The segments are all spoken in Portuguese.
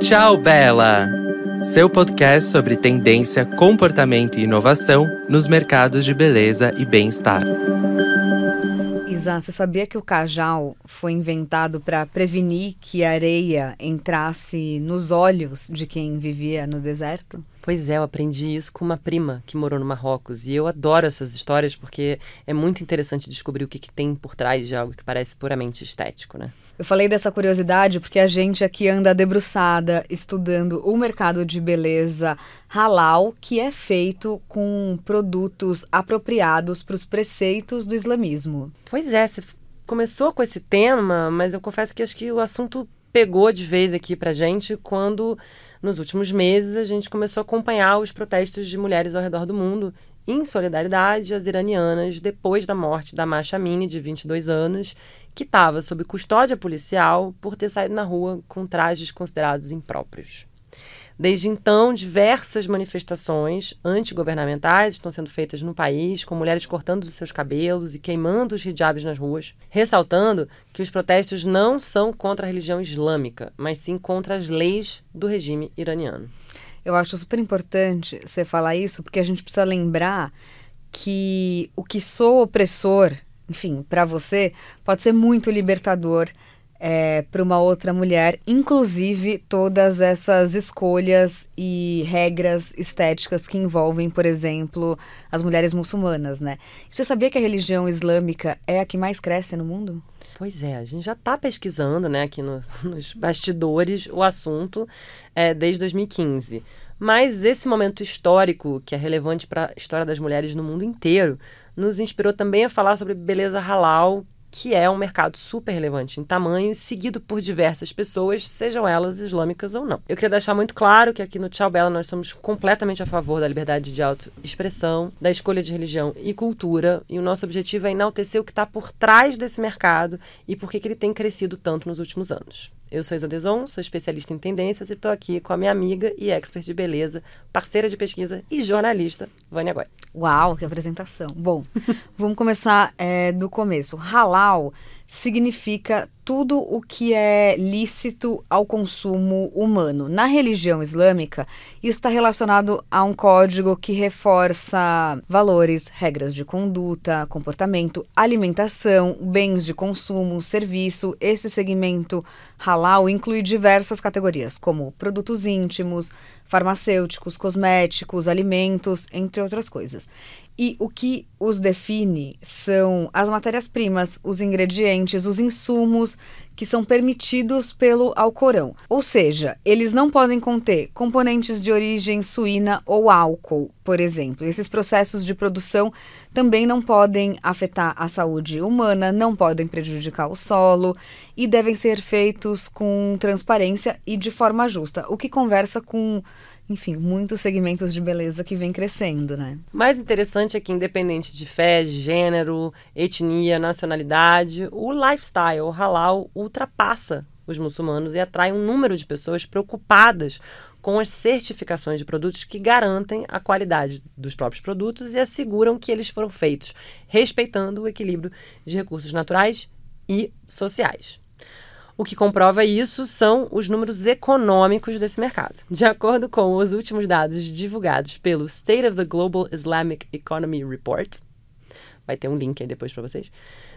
Tchau, Bela! Seu podcast sobre tendência, comportamento e inovação nos mercados de beleza e bem-estar. Isa, você sabia que o cajal foi inventado para prevenir que a areia entrasse nos olhos de quem vivia no deserto? Pois é, eu aprendi isso com uma prima que morou no Marrocos. E eu adoro essas histórias porque é muito interessante descobrir o que, que tem por trás de algo que parece puramente estético, né? Eu falei dessa curiosidade porque a gente aqui anda debruçada estudando o mercado de beleza halal, que é feito com produtos apropriados para os preceitos do islamismo. Pois é, você começou com esse tema, mas eu confesso que acho que o assunto pegou de vez aqui pra gente quando nos últimos meses, a gente começou a acompanhar os protestos de mulheres ao redor do mundo em solidariedade às iranianas depois da morte da Masha Amini, de 22 anos, que estava sob custódia policial por ter saído na rua com trajes considerados impróprios. Desde então, diversas manifestações antigovernamentais estão sendo feitas no país, com mulheres cortando os seus cabelos e queimando os hijabs nas ruas, ressaltando que os protestos não são contra a religião islâmica, mas sim contra as leis do regime iraniano. Eu acho super importante você falar isso, porque a gente precisa lembrar que o que sou opressor, enfim, para você, pode ser muito libertador é, para uma outra mulher, inclusive todas essas escolhas e regras estéticas que envolvem, por exemplo, as mulheres muçulmanas, né? Você sabia que a religião islâmica é a que mais cresce no mundo? Pois é, a gente já está pesquisando, né, aqui no, nos bastidores o assunto é, desde 2015. Mas esse momento histórico, que é relevante para a história das mulheres no mundo inteiro, nos inspirou também a falar sobre beleza halal, que é um mercado super relevante em tamanho, seguido por diversas pessoas, sejam elas islâmicas ou não. Eu queria deixar muito claro que aqui no Tchau Bela nós somos completamente a favor da liberdade de autoexpressão, da escolha de religião e cultura, e o nosso objetivo é enaltecer o que está por trás desse mercado e por que ele tem crescido tanto nos últimos anos. Eu sou Isa Deson, sou especialista em tendências e estou aqui com a minha amiga e expert de beleza, parceira de pesquisa e jornalista, Vânia Goy. Uau, que apresentação. Bom, vamos começar é, do começo. Halal significa tudo o que é lícito ao consumo humano. Na religião islâmica, isso está relacionado a um código que reforça valores, regras de conduta, comportamento, alimentação, bens de consumo, serviço. Esse segmento halal inclui diversas categorias, como produtos íntimos, farmacêuticos, cosméticos, alimentos, entre outras coisas. E o que os define são as matérias-primas, os ingredientes, os insumos que são permitidos pelo Alcorão. Ou seja, eles não podem conter componentes de origem suína ou álcool, por exemplo. Esses processos de produção também não podem afetar a saúde humana, não podem prejudicar o solo e devem ser feitos com transparência e de forma justa, o que conversa com enfim, muitos segmentos de beleza que vem crescendo, né? Mais interessante é que, independente de fé, gênero, etnia, nacionalidade, o lifestyle halal ultrapassa os muçulmanos e atrai um número de pessoas preocupadas com as certificações de produtos que garantem a qualidade dos próprios produtos e asseguram que eles foram feitos respeitando o equilíbrio de recursos naturais e sociais. O que comprova isso são os números econômicos desse mercado. De acordo com os últimos dados divulgados pelo State of the Global Islamic Economy Report, vai ter um link aí depois para vocês.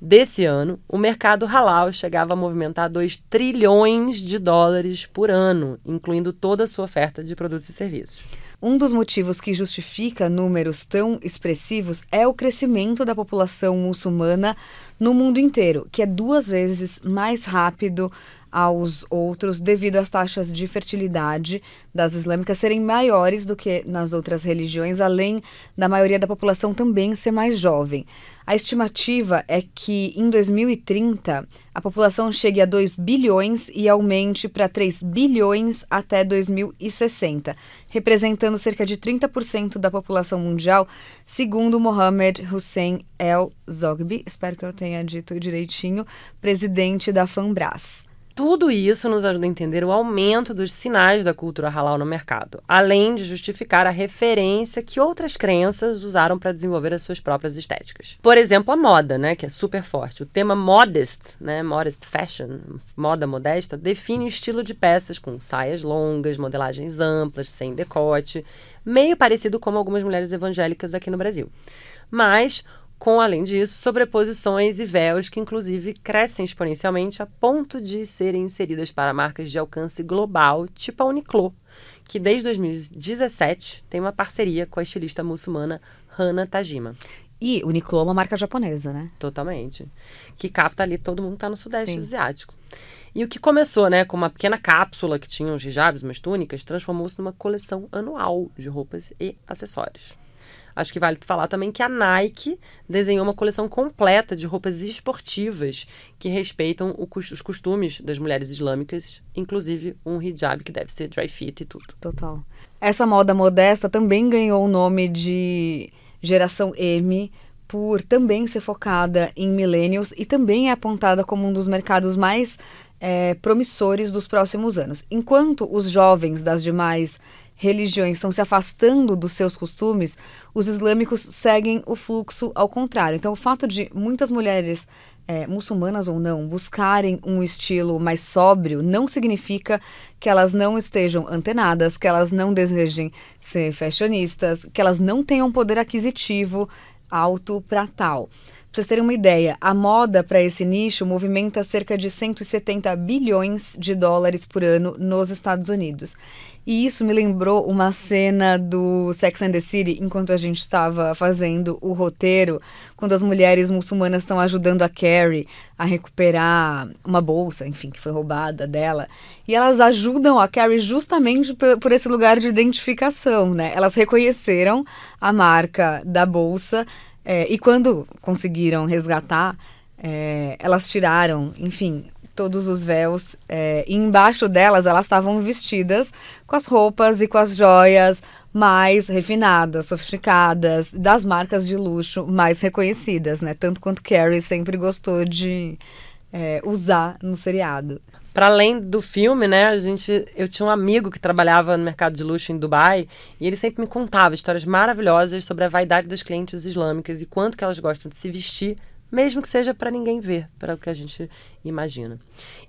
Desse ano, o mercado halal chegava a movimentar 2 trilhões de dólares por ano, incluindo toda a sua oferta de produtos e serviços. Um dos motivos que justifica números tão expressivos é o crescimento da população muçulmana no mundo inteiro, que é duas vezes mais rápido aos outros devido às taxas de fertilidade das islâmicas serem maiores do que nas outras religiões, além da maioria da população também ser mais jovem. A estimativa é que em 2030 a população chegue a 2 bilhões e aumente para 3 bilhões até 2060, representando cerca de 30% da população mundial, segundo Mohamed Hussein El Zogby, espero que eu tenha dito direitinho, presidente da FANBRAS. Tudo isso nos ajuda a entender o aumento dos sinais da cultura halal no mercado, além de justificar a referência que outras crenças usaram para desenvolver as suas próprias estéticas. Por exemplo, a moda, né, que é super forte. O tema modest, né, modest fashion, moda modesta, define o estilo de peças com saias longas, modelagens amplas, sem decote, meio parecido como algumas mulheres evangélicas aqui no Brasil. Mas com, além disso, sobreposições e véus que, inclusive, crescem exponencialmente a ponto de serem inseridas para marcas de alcance global, tipo a Uniqlo, que desde 2017 tem uma parceria com a estilista muçulmana Hana Tajima. E Uniqlo é uma marca japonesa, né? Totalmente. Que capta ali todo mundo que está no Sudeste Sim. Asiático. E o que começou, né, com uma pequena cápsula que tinha uns hijabs, umas túnicas, transformou-se numa coleção anual de roupas e acessórios. Acho que vale falar também que a Nike desenhou uma coleção completa de roupas esportivas que respeitam os costumes das mulheres islâmicas, inclusive um hijab que deve ser dry fit e tudo. Total. Essa moda modesta também ganhou o nome de geração M por também ser focada em millennials e também é apontada como um dos mercados mais é, promissores dos próximos anos. Enquanto os jovens das demais religiões estão se afastando dos seus costumes, os islâmicos seguem o fluxo ao contrário. Então, o fato de muitas mulheres, é, muçulmanas ou não, buscarem um estilo mais sóbrio não significa que elas não estejam antenadas, que elas não desejem ser fashionistas, que elas não tenham poder aquisitivo alto para tal. Vocês terem uma ideia, a moda para esse nicho movimenta cerca de 170 bilhões de dólares por ano nos Estados Unidos. E isso me lembrou uma cena do Sex and the City, enquanto a gente estava fazendo o roteiro, quando as mulheres muçulmanas estão ajudando a Carrie a recuperar uma bolsa, enfim, que foi roubada dela. E elas ajudam a Carrie justamente por, por esse lugar de identificação, né? Elas reconheceram a marca da bolsa é, e quando conseguiram resgatar, é, elas tiraram, enfim, todos os véus. É, e embaixo delas, elas estavam vestidas com as roupas e com as joias mais refinadas, sofisticadas, das marcas de luxo mais reconhecidas, né? Tanto quanto Carrie sempre gostou de é, usar no seriado. Para além do filme, né, a gente, eu tinha um amigo que trabalhava no mercado de luxo em Dubai e ele sempre me contava histórias maravilhosas sobre a vaidade das clientes islâmicas e quanto que elas gostam de se vestir mesmo que seja para ninguém ver, para o que a gente imagina.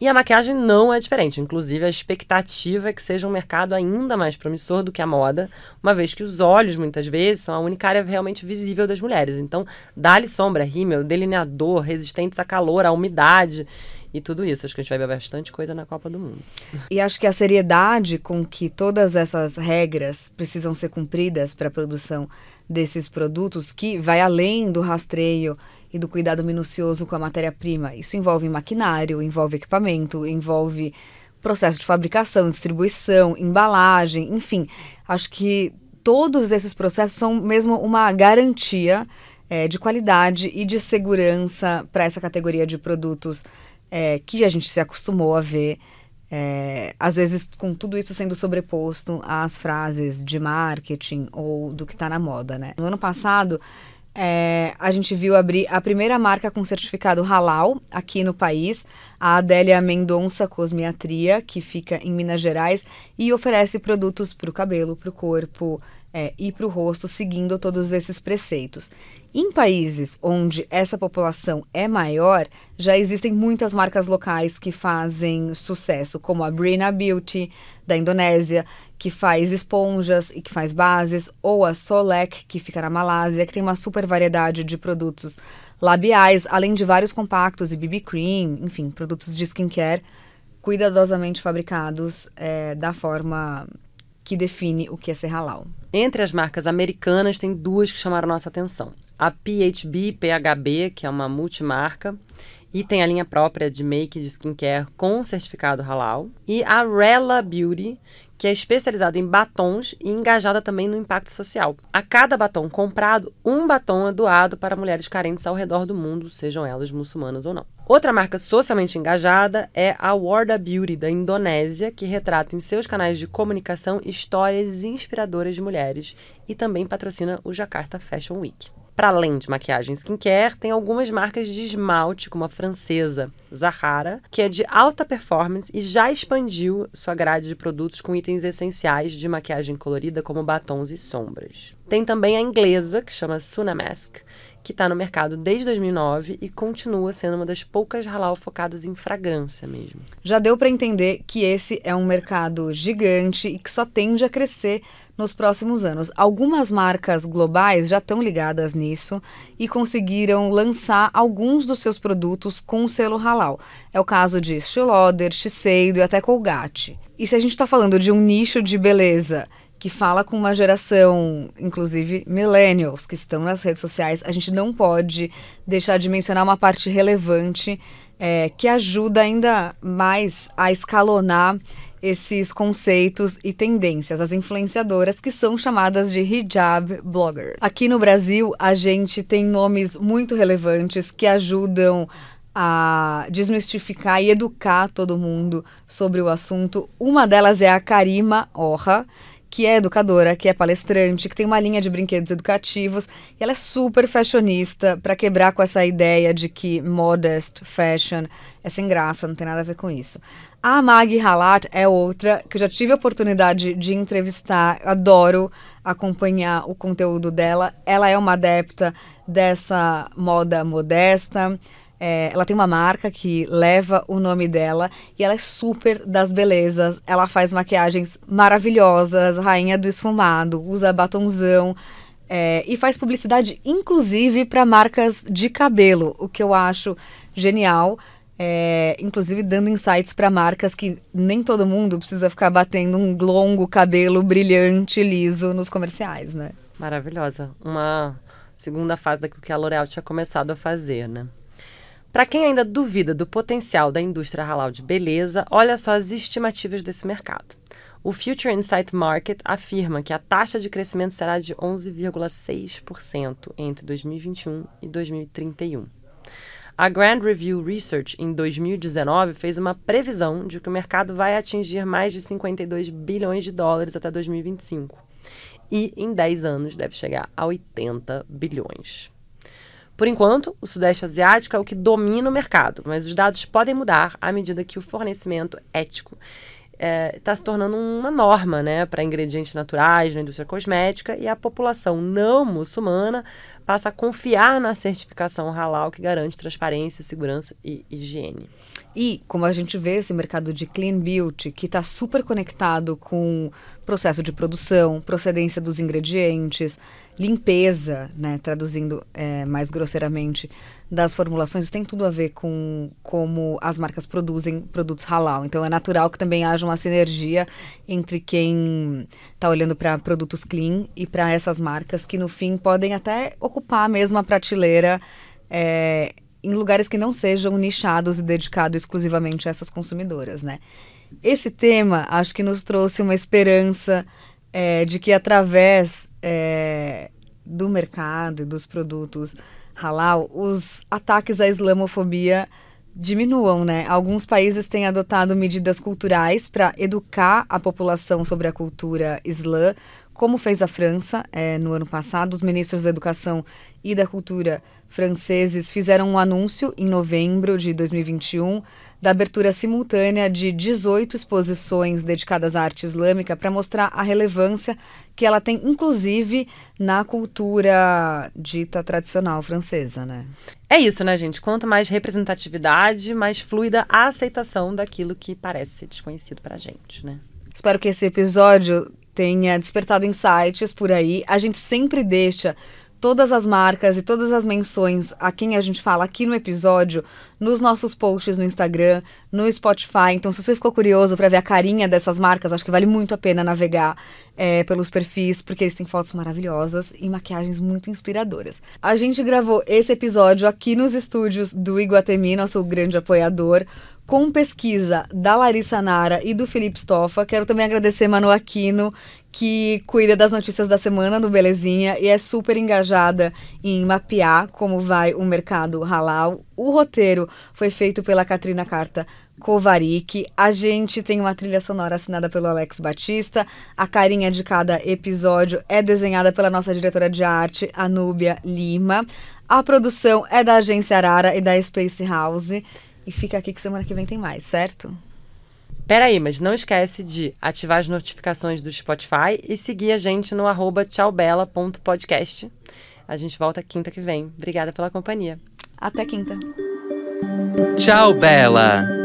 E a maquiagem não é diferente, inclusive a expectativa é que seja um mercado ainda mais promissor do que a moda, uma vez que os olhos muitas vezes são a única área realmente visível das mulheres. Então, dá-lhe sombra, rímel, delineador, resistentes a calor, a umidade e tudo isso. Acho que a gente vai ver bastante coisa na Copa do Mundo. E acho que a seriedade com que todas essas regras precisam ser cumpridas para a produção desses produtos, que vai além do rastreio e do cuidado minucioso com a matéria-prima. Isso envolve maquinário, envolve equipamento, envolve processo de fabricação, distribuição, embalagem, enfim. Acho que todos esses processos são mesmo uma garantia é, de qualidade e de segurança para essa categoria de produtos é, que a gente se acostumou a ver. É, às vezes, com tudo isso sendo sobreposto às frases de marketing ou do que está na moda, né? No ano passado, é, a gente viu abrir a primeira marca com certificado halal aqui no país, a Adélia Mendonça Cosmiatria, que fica em Minas Gerais e oferece produtos para o cabelo, para o corpo é, e para o rosto, seguindo todos esses preceitos. Em países onde essa população é maior, já existem muitas marcas locais que fazem sucesso, como a Brina Beauty, da Indonésia, que faz esponjas e que faz bases, ou a Solek, que fica na Malásia, que tem uma super variedade de produtos labiais, além de vários compactos e BB cream, enfim, produtos de skincare cuidadosamente fabricados é, da forma que define o que é ser halal. Entre as marcas americanas, tem duas que chamaram nossa atenção. A PHB PHB, que é uma multimarca, e tem a linha própria de make de skincare com certificado halal. E a Rella Beauty, que é especializada em batons e engajada também no impacto social. A cada batom comprado, um batom é doado para mulheres carentes ao redor do mundo, sejam elas muçulmanas ou não. Outra marca socialmente engajada é a Warda Beauty da Indonésia, que retrata em seus canais de comunicação histórias inspiradoras de mulheres e também patrocina o Jakarta Fashion Week. Para além de maquiagem skincare, tem algumas marcas de esmalte, como a francesa Zahara, que é de alta performance e já expandiu sua grade de produtos com itens essenciais de maquiagem colorida, como batons e sombras. Tem também a inglesa, que chama Sunamask, que está no mercado desde 2009 e continua sendo uma das poucas halal focadas em fragrância mesmo. Já deu para entender que esse é um mercado gigante e que só tende a crescer nos próximos anos. Algumas marcas globais já estão ligadas nisso e conseguiram lançar alguns dos seus produtos com o selo halal. É o caso de Estée Lauder, Shiseido e até Colgate. E se a gente está falando de um nicho de beleza que fala com uma geração, inclusive millennials, que estão nas redes sociais, a gente não pode deixar de mencionar uma parte relevante é, que ajuda ainda mais a escalonar esses conceitos e tendências, as influenciadoras que são chamadas de hijab blogger. Aqui no Brasil, a gente tem nomes muito relevantes que ajudam a desmistificar e educar todo mundo sobre o assunto. Uma delas é a Karima Orra, que é educadora, que é palestrante, que tem uma linha de brinquedos educativos. E ela é super fashionista para quebrar com essa ideia de que modest fashion é sem graça, não tem nada a ver com isso. A Maggie Halat é outra que eu já tive a oportunidade de entrevistar, adoro acompanhar o conteúdo dela. Ela é uma adepta dessa moda modesta, é, ela tem uma marca que leva o nome dela e ela é super das belezas. Ela faz maquiagens maravilhosas, rainha do esfumado, usa batonzão é, e faz publicidade, inclusive, para marcas de cabelo, o que eu acho genial. É, inclusive dando insights para marcas que nem todo mundo precisa ficar batendo um longo cabelo brilhante, liso nos comerciais, né? Maravilhosa. Uma segunda fase daquilo que a L'Oréal tinha começado a fazer, né? Para quem ainda duvida do potencial da indústria halal de beleza, olha só as estimativas desse mercado. O Future Insight Market afirma que a taxa de crescimento será de 11,6% entre 2021 e 2031. A Grand Review Research, em 2019, fez uma previsão de que o mercado vai atingir mais de 52 bilhões de dólares até 2025. E, em 10 anos, deve chegar a 80 bilhões. Por enquanto, o Sudeste Asiático é o que domina o mercado, mas os dados podem mudar à medida que o fornecimento ético está é, tá se tornando uma norma né, para ingredientes naturais na indústria cosmética e a população não muçulmana passa a confiar na certificação halal que garante transparência, segurança e higiene. E, como a gente vê, esse mercado de clean beauty, que está super conectado com processo de produção, procedência dos ingredientes, limpeza, né, traduzindo é, mais grosseiramente, das formulações, tem tudo a ver com como as marcas produzem produtos halal. Então é natural que também haja uma sinergia entre quem está olhando para produtos clean e para essas marcas que no fim podem até ocupar mesmo a prateleira é, em lugares que não sejam nichados e dedicados exclusivamente a essas consumidoras, né? Esse tema acho que nos trouxe uma esperança é, de que através é, do mercado e dos produtos halal, os ataques à islamofobia diminuam, né? Alguns países têm adotado medidas culturais para educar a população sobre a cultura islã, como fez a França é, no ano passado. Os ministros da Educação e da Cultura franceses fizeram um anúncio em novembro de 2021 da abertura simultânea de 18 exposições dedicadas à arte islâmica para mostrar a relevância que ela tem, inclusive, na cultura dita tradicional francesa, né? É isso, né, gente? Quanto mais representatividade, mais fluida a aceitação daquilo que parece ser desconhecido para a gente, né? Espero que esse episódio tenha despertado insights por aí. A gente sempre deixa todas as marcas e todas as menções a quem a gente fala aqui no episódio nos nossos posts no Instagram, no Spotify. Então, se você ficou curioso para ver a carinha dessas marcas, acho que vale muito a pena navegar é, pelos perfis, porque eles têm fotos maravilhosas e maquiagens muito inspiradoras. A gente gravou esse episódio aqui nos estúdios do Iguatemi, nosso grande apoiador com pesquisa da Larissa Nara e do Felipe Stoffa. Quero também agradecer Manu Aquino, que cuida das notícias da semana do Belezinha e é super engajada em mapear como vai o mercado halal. O roteiro foi feito pela Katrina Carta Kovarik. A gente tem uma trilha sonora assinada pelo Alex Batista. A carinha de cada episódio é desenhada pela nossa diretora de arte, Anúbia Lima. A produção é da Agência Arara e da Space House. E fica aqui que semana que vem tem mais, certo? Peraí, mas não esquece de ativar as notificações do Spotify e seguir a gente no arroba tchaubela.podcast. A gente volta quinta que vem. Obrigada pela companhia. Até quinta. Tchau, Bela!